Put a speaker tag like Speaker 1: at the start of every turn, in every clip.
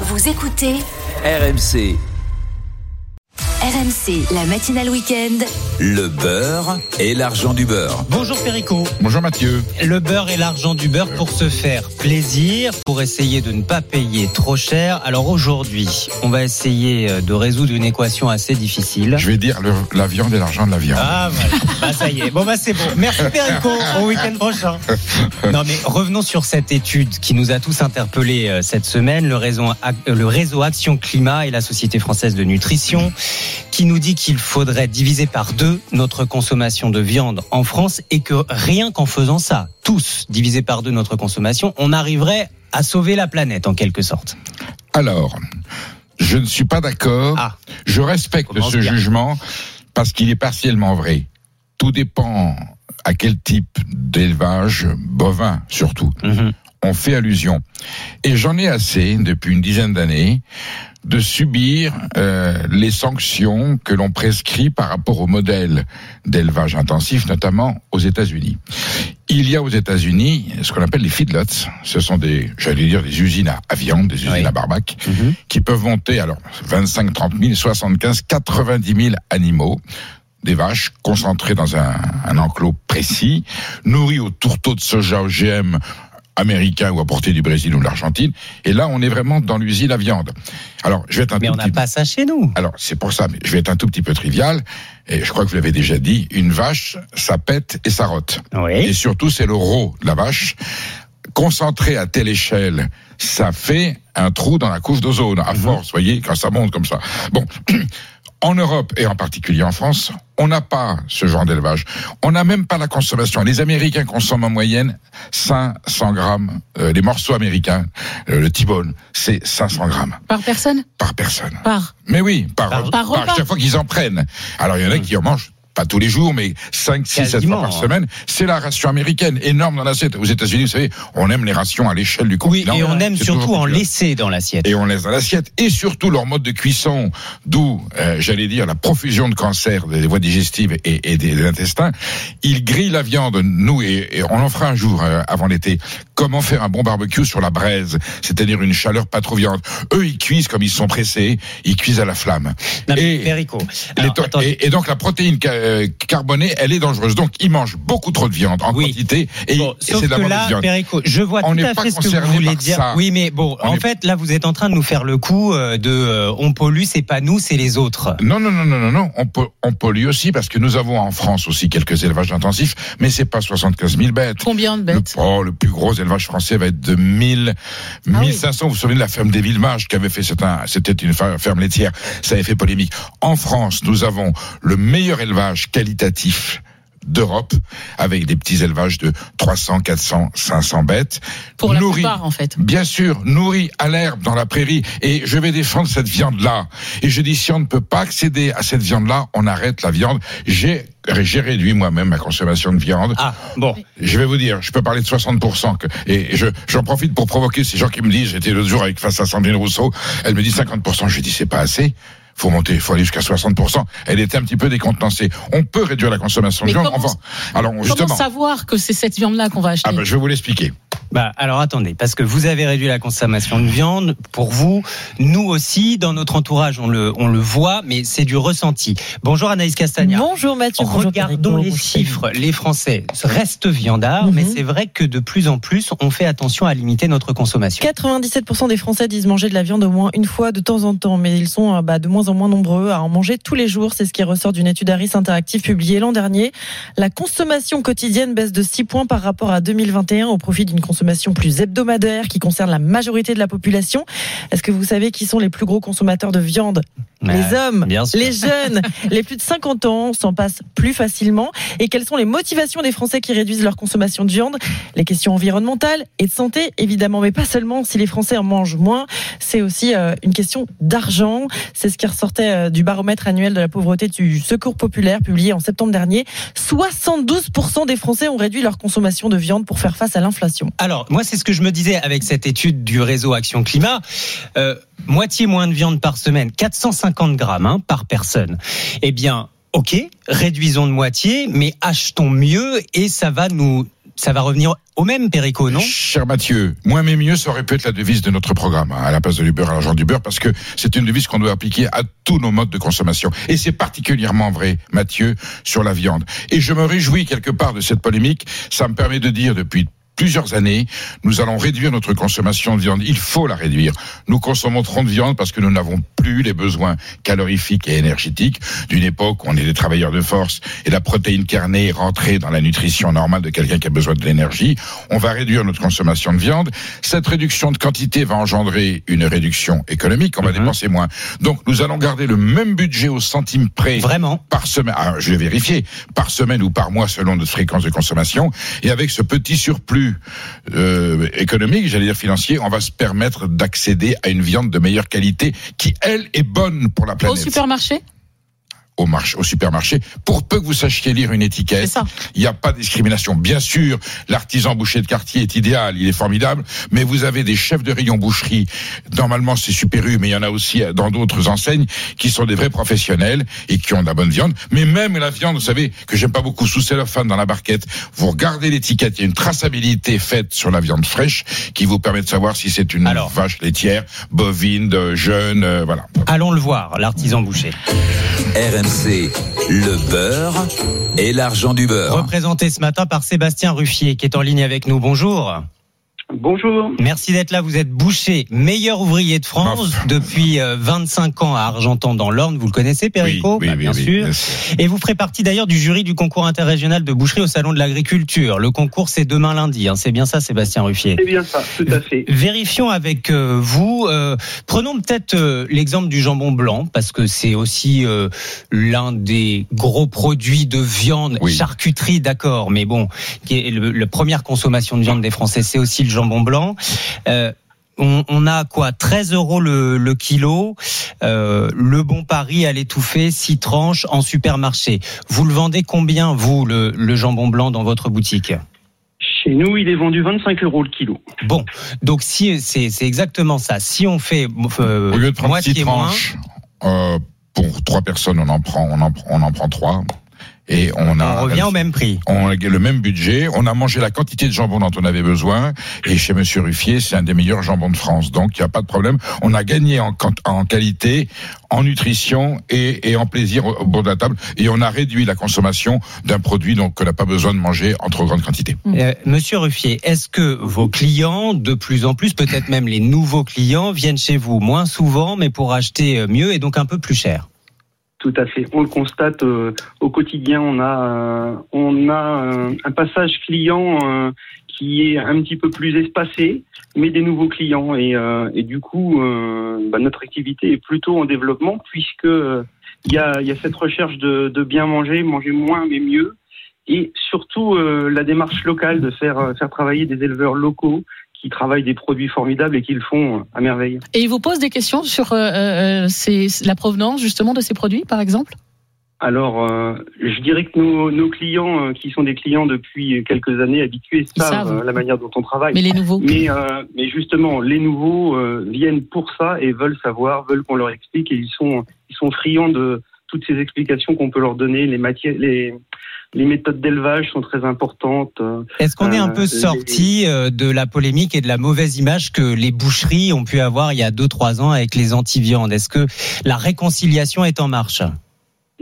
Speaker 1: Vous écoutez
Speaker 2: RMC,
Speaker 1: RMC, la matinale week-end.
Speaker 2: le beurre et l'argent du beurre.
Speaker 3: Bonjour Perico.
Speaker 4: Bonjour Mathieu.
Speaker 3: Le beurre et l'argent du beurre pour se faire plaisir, pour essayer de ne pas payer trop cher. Alors aujourd'hui, on va essayer euh, de résoudre une équation assez difficile.
Speaker 4: Je vais dire le- la viande et l'argent de la viande.
Speaker 3: Ah voilà, bah ça y est. Bon bah c'est bon. Merci Perico. Au week-end prochain. Non mais revenons sur cette étude qui nous a tous interpellés euh, cette semaine, le réseau, euh, le réseau Action Climat et la Société française de nutrition, qui nous dit qu'il faudrait diviser par deux notre consommation de viande en France et que rien qu'en faisant ça, tous diviser par deux notre consommation, on arriverait à sauver la planète en quelque sorte.
Speaker 4: Alors, je ne suis pas d'accord.
Speaker 3: Ah.
Speaker 4: Je respecte ce
Speaker 3: bien.
Speaker 4: jugement parce qu'il est partiellement vrai. Tout dépend à quel type d'élevage bovin surtout on fait allusion. Et j'en ai assez depuis une dizaine d'années de subir euh, les sanctions que l'on prescrit par rapport au modèle d'élevage intensif, notamment aux États-Unis. Il y a aux États-Unis ce qu'on appelle les feedlots. Ce sont des, j'allais dire, des usines à, viande, des usines
Speaker 3: Oui.
Speaker 4: à barbac, qui peuvent monter alors 25, 30 000, 75, 90 000 animaux des vaches concentrées dans un, un enclos précis, nourries au tourteau de soja OGM américain ou apporté du Brésil ou de l'Argentine. Et là, on est vraiment dans l'usine à viande. Alors, je vais être un
Speaker 3: Mais
Speaker 4: tout
Speaker 3: on n'a pas ça chez nous.
Speaker 4: alors, c'est pour ça, mais je vais être un tout petit peu trivial, et je crois que vous l'avez déjà dit, une vache, ça pète et ça rote. Et
Speaker 3: Oui.
Speaker 4: surtout, c'est le rot de la vache. Concentré à telle échelle, ça fait un trou dans la couche d'ozone, à force, vous voyez, quand ça monte comme ça. Bon, en Europe, et en particulier en France, on n'a pas ce genre d'élevage. On n'a même pas la consommation. Les Américains consomment en moyenne 500 grammes. Euh, les morceaux américains, euh, le T-bone, c'est 500 grammes
Speaker 5: Par personne?
Speaker 4: Par personne.
Speaker 5: Par.
Speaker 4: Mais oui, par,
Speaker 3: Par-
Speaker 5: par repas.
Speaker 4: chaque fois qu'ils en prennent. Alors il y en a qui en mangent pas tous les jours, mais 5, 6, 7
Speaker 3: Quasiment,
Speaker 4: fois par
Speaker 3: hein.
Speaker 4: semaine. C'est la ration américaine, énorme dans l'assiette. Aux États-Unis, vous savez, on aime les rations à l'échelle du
Speaker 3: Oui,
Speaker 4: continent.
Speaker 3: et on aime surtout en laisser dans l'assiette.
Speaker 4: Et on laisse dans l'assiette. Et surtout leur mode de cuisson, d'où, euh, j'allais dire, la profusion de cancers des voies digestives et, et des, des intestins. Ils grillent la viande, nous, et, et on en fera un jour euh, avant l'été. Comment faire un bon barbecue sur la braise, c'est-à-dire une chaleur pas trop viande. Eux, ils cuisent comme ils sont pressés, ils cuisent à la flamme.
Speaker 3: Non,
Speaker 4: Et- les
Speaker 3: Alors,
Speaker 4: et, et donc la protéine euh, carbonée, elle est dangereuse. Donc ils mangent beaucoup trop de viande en
Speaker 3: Oui.
Speaker 4: quantité et,
Speaker 3: Bon,
Speaker 4: et c'est de la
Speaker 3: que
Speaker 4: mauvaise
Speaker 3: là,
Speaker 4: viande.
Speaker 3: Perico, je vois
Speaker 4: On
Speaker 3: tout
Speaker 4: n'est
Speaker 3: à
Speaker 4: pas
Speaker 3: fait ce que vous
Speaker 4: concerné
Speaker 3: voulez
Speaker 4: par
Speaker 3: dire.
Speaker 4: ça.
Speaker 3: Oui, mais bon,
Speaker 4: On
Speaker 3: en
Speaker 4: est-
Speaker 3: fait, là, vous êtes en train de nous faire le coup euh, de euh, on pollue, c'est pas nous, c'est les autres.
Speaker 4: Non, non, non, non, non, non. On, peut, on pollue aussi parce que nous avons en France aussi quelques élevages intensifs, mais c'est pas 75 000 bêtes.
Speaker 5: Combien de
Speaker 4: Le,
Speaker 5: bêtes
Speaker 4: oh, le plus gros élevage français va être de 1000,
Speaker 5: Ah oui.
Speaker 4: 1500. Vous vous souvenez de la ferme des Villemages qui avait fait, c'était une fer- ferme laitière. Ça avait fait polémique. En France, nous avons le meilleur élevage qualitatif d'Europe avec des petits élevages de 300, 400, 500 bêtes.
Speaker 5: Pour la
Speaker 4: nourris,
Speaker 5: plupart, en fait.
Speaker 4: Bien sûr, nourris à l'herbe dans la prairie. Et je vais défendre cette viande-là. Et je dis, si on ne peut pas accéder à cette viande-là, on arrête la viande. J'ai, j'ai réduit moi-même ma consommation de viande.
Speaker 3: Ah, bon.
Speaker 4: Je vais vous dire, je peux parler de 60%. Que, et je, j'en profite pour provoquer ces gens qui me disent, j'étais l'autre jour avec face à Sandrine Rousseau, elle me dit 50%. Je lui dis, c'est pas assez. Faut monter, faut aller jusqu'à 60%. Elle était un petit peu décontenancée. On peut réduire la consommation de viande.
Speaker 5: comment-
Speaker 4: Enfin, alors
Speaker 5: Comment
Speaker 4: justement,
Speaker 5: savoir que c'est cette viande-là qu'on va acheter
Speaker 4: ah ben, je vais vous l'expliquer.
Speaker 3: Bah, alors attendez, parce que vous avez réduit la consommation de viande. Pour vous, nous aussi, dans notre entourage, on le, on le voit, mais c'est du ressenti. Bonjour Anaïs Castagna.
Speaker 6: Bonjour Mathieu.
Speaker 3: Regardons les chiffres. Les Français restent viandards,
Speaker 6: Mhm.
Speaker 3: mais c'est vrai que de plus en plus, on fait attention à limiter notre consommation.
Speaker 6: 97% des Français disent manger de la viande au moins une fois de temps en temps, mais ils sont euh, bah, de moins en moins nombreux à en manger tous les jours. C'est ce qui ressort d'une étude Harris Interactive publiée l'an dernier. La consommation quotidienne baisse de 6 points par rapport à 2021 au profit d'une consommation consommation plus hebdomadaire qui concerne la majorité de la population. Est-ce que vous savez qui sont les plus gros consommateurs de viande Les hommes, les jeunes, les plus de 50 ans s'en passent plus facilement. Et quelles sont les motivations des Français qui réduisent leur consommation de viande? Les questions environnementales et de santé, évidemment, mais pas seulement si les Français en mangent moins. C'est aussi euh, une question d'argent. C'est ce qui ressortait euh, du baromètre annuel de la pauvreté du Secours populaire publié en septembre dernier. 72% des Français ont réduit leur consommation de viande pour faire face à l'inflation.
Speaker 3: Alors, moi, c'est ce que je me disais avec cette étude du réseau Action Climat. Euh, moitié moins de viande par semaine, 450 grammes hein, par personne. Eh bien, ok, réduisons de moitié, mais achetons mieux et ça va nous, ça va revenir au même Péricot, non?
Speaker 4: Cher Mathieu, moins mais mieux, ça aurait pu être la devise de notre programme, hein, à la place de l'Uber à l'argent du beurre, parce que c'est une devise qu'on doit appliquer à tous nos modes de consommation. Et c'est particulièrement vrai, Mathieu, sur la viande. Et je me réjouis quelque part de cette polémique. Ça me permet de dire depuis plusieurs années, nous allons réduire notre consommation de viande. Il faut la réduire. Nous consommons trop de viande parce que nous n'avons plus les besoins calorifiques et énergétiques d'une époque où on est des travailleurs de force et la protéine carnée est rentrée dans la nutrition normale de quelqu'un qui a besoin de l'énergie. On va réduire notre consommation de viande. Cette réduction de quantité va engendrer une réduction économique. On va dépenser moins. Donc, nous allons garder le même budget au centime près.
Speaker 3: Vraiment
Speaker 4: Par semaine. Ah, je vais vérifier. Par semaine ou par mois selon notre fréquence de consommation. Et avec ce petit surplus euh, économique, j'allais dire financier, on va se permettre d'accéder à une viande de meilleure qualité qui, elle, est bonne pour la
Speaker 5: Au
Speaker 4: planète.
Speaker 5: supermarché?
Speaker 4: Au, marché, au supermarché, pour peu que vous sachiez lire une
Speaker 5: C'est
Speaker 4: étiquette,
Speaker 5: ça.
Speaker 4: il n'y a pas de discrimination. Bien sûr, l'artisan boucher de quartier est idéal, il est formidable, mais vous avez des chefs de rayon boucherie. Normalement, c'est Super U, mais il y en a aussi dans d'autres enseignes qui sont des vrais professionnels et qui ont de la bonne viande. Mais même la viande, vous savez, que j'aime pas beaucoup sous cellophane dans la barquette, vous regardez l'étiquette, il y a une traçabilité faite sur la viande fraîche qui vous permet de savoir si c'est une
Speaker 3: Alors.
Speaker 4: vache laitière, bovine, de jeune, euh, voilà.
Speaker 3: Allons le voir, l'artisan boucher.
Speaker 2: RMC, le beurre et l'argent du beurre.
Speaker 3: Représenté ce matin par Sébastien Ruffier, qui est en ligne avec nous. Bonjour.
Speaker 7: Bonjour.
Speaker 3: Merci d'être là. Vous êtes boucher, meilleur ouvrier de France
Speaker 4: Bof.
Speaker 3: depuis euh, 25 ans à Argentan dans l'Orne. Vous le connaissez, Péricot
Speaker 4: Oui, oui,
Speaker 3: Bah, Bien
Speaker 4: oui,
Speaker 3: sûr.
Speaker 4: bien sûr.
Speaker 3: Et vous ferez partie d'ailleurs du jury du concours interrégional de boucherie au Salon de l'Agriculture. Le concours, c'est demain lundi. hein. C'est bien ça, Sébastien Ruffier.
Speaker 7: C'est bien ça, tout à fait.
Speaker 3: Vérifions avec euh, vous. euh, prenons peut-être euh, l'exemple du jambon blanc parce que c'est aussi euh, l'un des gros produits de viande,
Speaker 4: Oui.
Speaker 3: charcuterie, d'accord, mais bon, qui est le, la première consommation de viande des Français, c'est aussi le jambon blanc. Euh, on, on a quoi 13 euros le, le kilo. Euh, le bon pari à l'étouffer, 6 tranches en supermarché. Vous le vendez combien, vous, le, le jambon blanc dans votre boutique?
Speaker 7: Chez nous, il est vendu 25 euros le kilo.
Speaker 3: Bon, donc si c'est c'est exactement ça. Si on fait euh,
Speaker 4: Au lieu de prendre six
Speaker 3: moitié moins,
Speaker 4: tranches, euh, pour trois personnes, on en prend, on en, prend- on en prend trois. Et on a
Speaker 3: on revient au même prix.
Speaker 4: on a le même budget, on a mangé la quantité de jambon dont on avait besoin, et chez Monsieur Ruffier, c'est un des meilleurs jambons de France, donc il n'y a pas de problème. On a gagné en, qualité, en nutrition et, et en plaisir au, au bord de la table, et on a réduit la consommation d'un produit donc qu'on n'a pas besoin de manger en trop grande quantité.
Speaker 3: Euh, Monsieur Ruffier, est-ce que vos clients, de plus en plus, peut-être même les nouveaux clients, viennent chez vous moins souvent, mais pour acheter euh, mieux et donc un peu plus cher?
Speaker 7: Tout à fait. On le constate euh, au quotidien. On a, euh, on a euh, un passage client qui est un petit peu plus espacé, mais des nouveaux clients. Et, du coup, bah, notre activité est plutôt en développement puisque il y, a, y a cette recherche de, de bien manger, manger moins mais mieux. Et surtout la démarche locale de faire, faire travailler des éleveurs locaux qui travaillent des produits formidables et qui le font euh, à merveille.
Speaker 5: Et ils vous posent des questions sur euh, euh, ces- la provenance justement de ces produits, par exemple?
Speaker 7: Alors, euh, je dirais que nos, nos clients, euh, qui sont des clients depuis quelques années habitués, savent,
Speaker 5: savent.
Speaker 7: euh, la manière dont on travaille.
Speaker 5: Mais les nouveaux?
Speaker 7: Mais, mais justement, les nouveaux viennent pour ça et veulent savoir, veulent qu'on leur explique et ils sont, ils sont friands de toutes ces explications qu'on peut leur donner. Les matières, les, les méthodes d'élevage sont très importantes. euh,
Speaker 3: Est-ce qu'on est un
Speaker 7: Euh,
Speaker 3: peu
Speaker 7: les-
Speaker 3: sorti euh, de la polémique et de la mauvaise image que les boucheries ont pu avoir il y a 2-3 ans avec les anti-viandes? Est-ce que la réconciliation est en marche?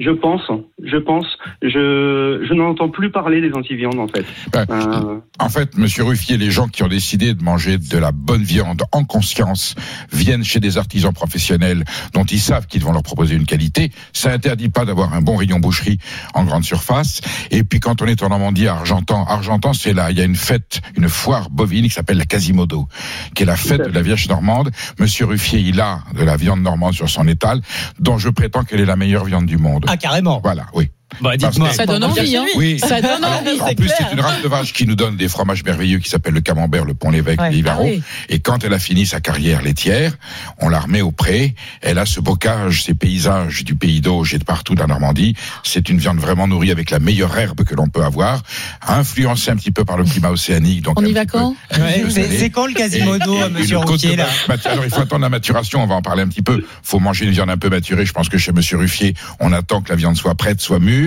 Speaker 7: Je pense, je pense. Je, je n'entends plus parler des anti-viandes en fait.
Speaker 4: Ben, euh... En fait, Monsieur Ruffier, les gens qui ont décidé de manger de la bonne viande en conscience viennent chez des artisans professionnels dont ils savent qu'ils vont leur proposer une qualité. Ça interdit pas d'avoir un bon rayon boucherie en grande surface. Et puis quand on est en Normandie, à Argentan, Argentan, c'est là, il y a une fête, une foire bovine qui s'appelle la Quasimodo, qui est la fête de la Vierge normande. Monsieur Ruffier, il a de la viande normande sur son étal, dont je prétends qu'elle est la meilleure viande du monde.
Speaker 3: Ah, carrément.
Speaker 4: Voilà, oui.
Speaker 3: Bah, dites-moi.
Speaker 5: Ça donne envie, hein.
Speaker 4: Oui.
Speaker 5: Ça donne envie.
Speaker 4: en plus, c'est une race de vache qui nous donne des fromages merveilleux qui s'appellent le camembert, le pont-l'évêque,
Speaker 6: Ouais.
Speaker 4: l'Ivaro.
Speaker 6: Ah oui.
Speaker 4: Et quand elle a fini sa carrière laitière, on la remet au pré. Elle a ce bocage, ces paysages du pays d'Auge et de partout de la Normandie. C'est une viande vraiment nourrie avec la meilleure herbe que l'on peut avoir, influencée un petit peu par le climat océanique. Donc
Speaker 5: On y va quand
Speaker 3: Ouais, c'est quand le Quasimodo,
Speaker 4: Et- et
Speaker 3: monsieur
Speaker 4: de
Speaker 3: là
Speaker 4: Alors il faut attendre la maturation, on va en parler un petit peu. faut manger une viande un peu maturée. Je pense que chez Monsieur Ruffier, on attend que la viande soit prête, soit mûre.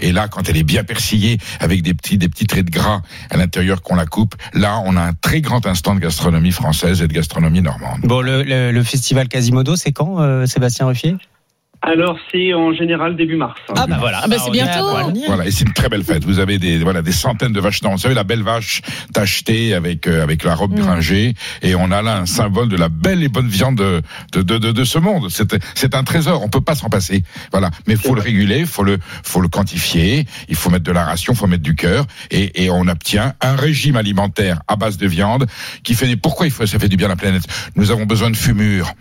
Speaker 4: Et là, quand elle est bien persillée, avec des petits, des petits traits de gras à l'intérieur qu'on la coupe, là, on a un très grand instant de gastronomie française et de gastronomie normande.
Speaker 3: Bon, le, le- le festival Quasimodo, c'est quand, euh, Sébastien Ruffier?
Speaker 7: Alors c'est en général début mars.
Speaker 3: Ah, bah voilà.
Speaker 5: Ah, bah, c'est bientôt.
Speaker 4: Voilà, et c'est une très belle fête. Vous avez des voilà des centaines de vaches. Non, vous savez la belle vache tachetée avec euh, avec la robe
Speaker 6: Mm.
Speaker 4: bringée, et on a là un symbole de la belle et bonne viande de de de, de, de ce monde. C'est c'est un trésor. On peut pas s'en passer. Voilà, mais faut le réguler, faut le faut le quantifier. Il faut mettre de la ration, faut mettre du cœur, et et on obtient un régime alimentaire à base de viande qui fait des. Pourquoi il faut ça fait du bien à la planète? Nous avons besoin de fumure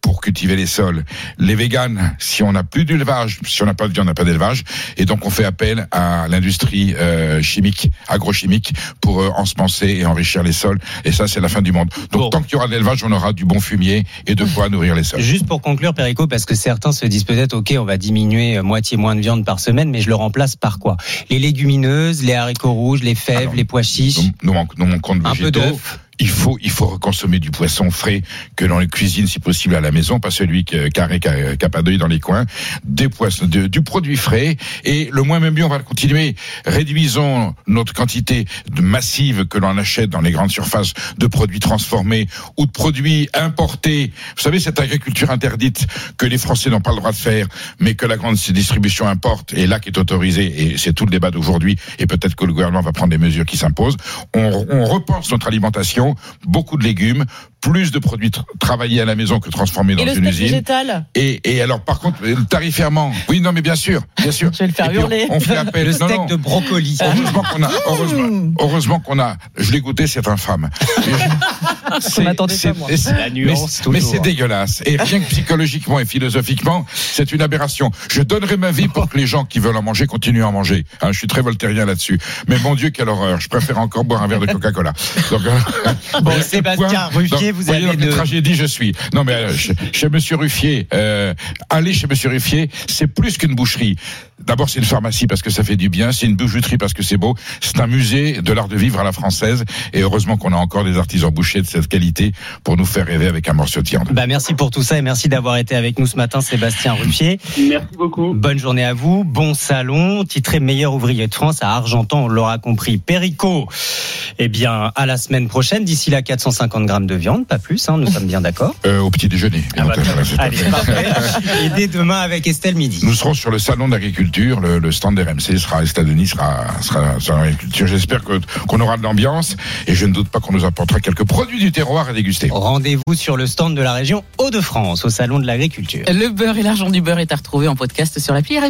Speaker 4: pour cultiver les sols. Les véganes, si on n'a plus d'élevage, si on n'a pas de viande, on n'a pas d'élevage, et donc on fait appel à l'industrie euh, chimique, agrochimique, pour euh, ensemencer et enrichir les sols. Et ça, c'est la fin du monde. Donc
Speaker 3: Bon.
Speaker 4: tant qu'il y aura de l'élevage, on aura du bon fumier et de quoi nourrir les sols.
Speaker 3: Juste pour conclure, Perico, parce que certains se disent peut-être, ok, on va diminuer euh, moitié moins de viande par semaine, mais je le remplace par quoi? Les légumineuses, les haricots rouges, les fèves, les pois chiches,
Speaker 4: Nous, nous, nous manquons de
Speaker 3: un
Speaker 4: végétaux. Il faut il faut consommer du poisson frais que l'on cuisine si possible à la maison, pas celui que carré qui a, qui a pas dans les coins, des poissons, du produit frais et le moins même mieux on va continuer. Réduisons notre quantité massive que l'on achète dans les grandes surfaces de produits transformés ou de produits importés. Vous savez cette agriculture interdite que les Français n'ont pas le droit de faire, mais que la grande distribution importe et là qui est autorisée et c'est tout le débat d'aujourd'hui et peut-être que le gouvernement va prendre des mesures qui s'imposent. On, on repense notre alimentation, beaucoup de légumes, plus de produits tra- travaillés à la maison que transformés dans
Speaker 6: Et le
Speaker 4: une usine.
Speaker 6: végétal
Speaker 4: Et, et alors, par contre, le tarifairement, oui, non, mais bien sûr, bien sûr.
Speaker 6: Je vais le faire hurler.
Speaker 4: On, on fait appel.
Speaker 3: le
Speaker 4: non,
Speaker 3: steak
Speaker 4: non.
Speaker 3: de brocoli.
Speaker 4: Heureusement qu'on a, heureusement, heureusement qu'on a, je l'ai goûté, c'est infâme. C'est-
Speaker 6: m'attendais pas,
Speaker 4: c'est-
Speaker 6: moi.
Speaker 4: c'est-
Speaker 3: La nuance,
Speaker 4: mais, c'est dégueulasse. Et rien que psychologiquement et philosophiquement, c'est une aberration. Je donnerai ma vie pour que les gens qui veulent en manger continuent à en manger. Hein, je suis très voltairien là-dessus. Mais mon Dieu, quelle horreur. Je préfère encore boire un verre de Coca-Cola. Donc, euh,
Speaker 3: Bon, Sébastien Ruffier, vous
Speaker 4: voyez
Speaker 3: avez de-
Speaker 4: tragédie je suis. Non, mais euh, chez, chez Monsieur Ruffier, euh, aller chez Monsieur Ruffier, c'est plus qu'une boucherie. D'abord, c'est une pharmacie parce que ça fait du bien. C'est une bijouterie parce que c'est beau. C'est un musée de l'art de vivre à la française. Et heureusement qu'on a encore des artisans bouchers de cette qualité pour nous faire rêver avec un morceau de viande.
Speaker 3: Bah, merci pour tout ça et merci d'avoir été avec nous ce matin, Sébastien Ruffier.
Speaker 7: Merci beaucoup.
Speaker 3: Bonne journée à vous, bon salon, titré meilleur ouvrier de France à Argentan, on l'aura compris. Perico, eh bien, à la semaine prochaine, d'ici là, 450 grammes de viande, pas plus, hein, nous sommes bien d'accord.
Speaker 4: Euh, au petit déjeuner. bien
Speaker 3: Ah bah, Allez, parfait. Et dès demain avec Estelle Midi.
Speaker 4: Nous serons sur le salon d'agriculture. Le, le stand RMC sera, États-Unis sera, sera sur l'agriculture. J'espère que, qu'on aura de l'ambiance et je ne doute pas qu'on nous apportera quelques produits du terroir à déguster.
Speaker 3: Rendez-vous sur le stand de la région Hauts-de-France, au salon de l'agriculture.
Speaker 5: Le beurre et l'argent du beurre est à retrouver en podcast sur l'appli RMC.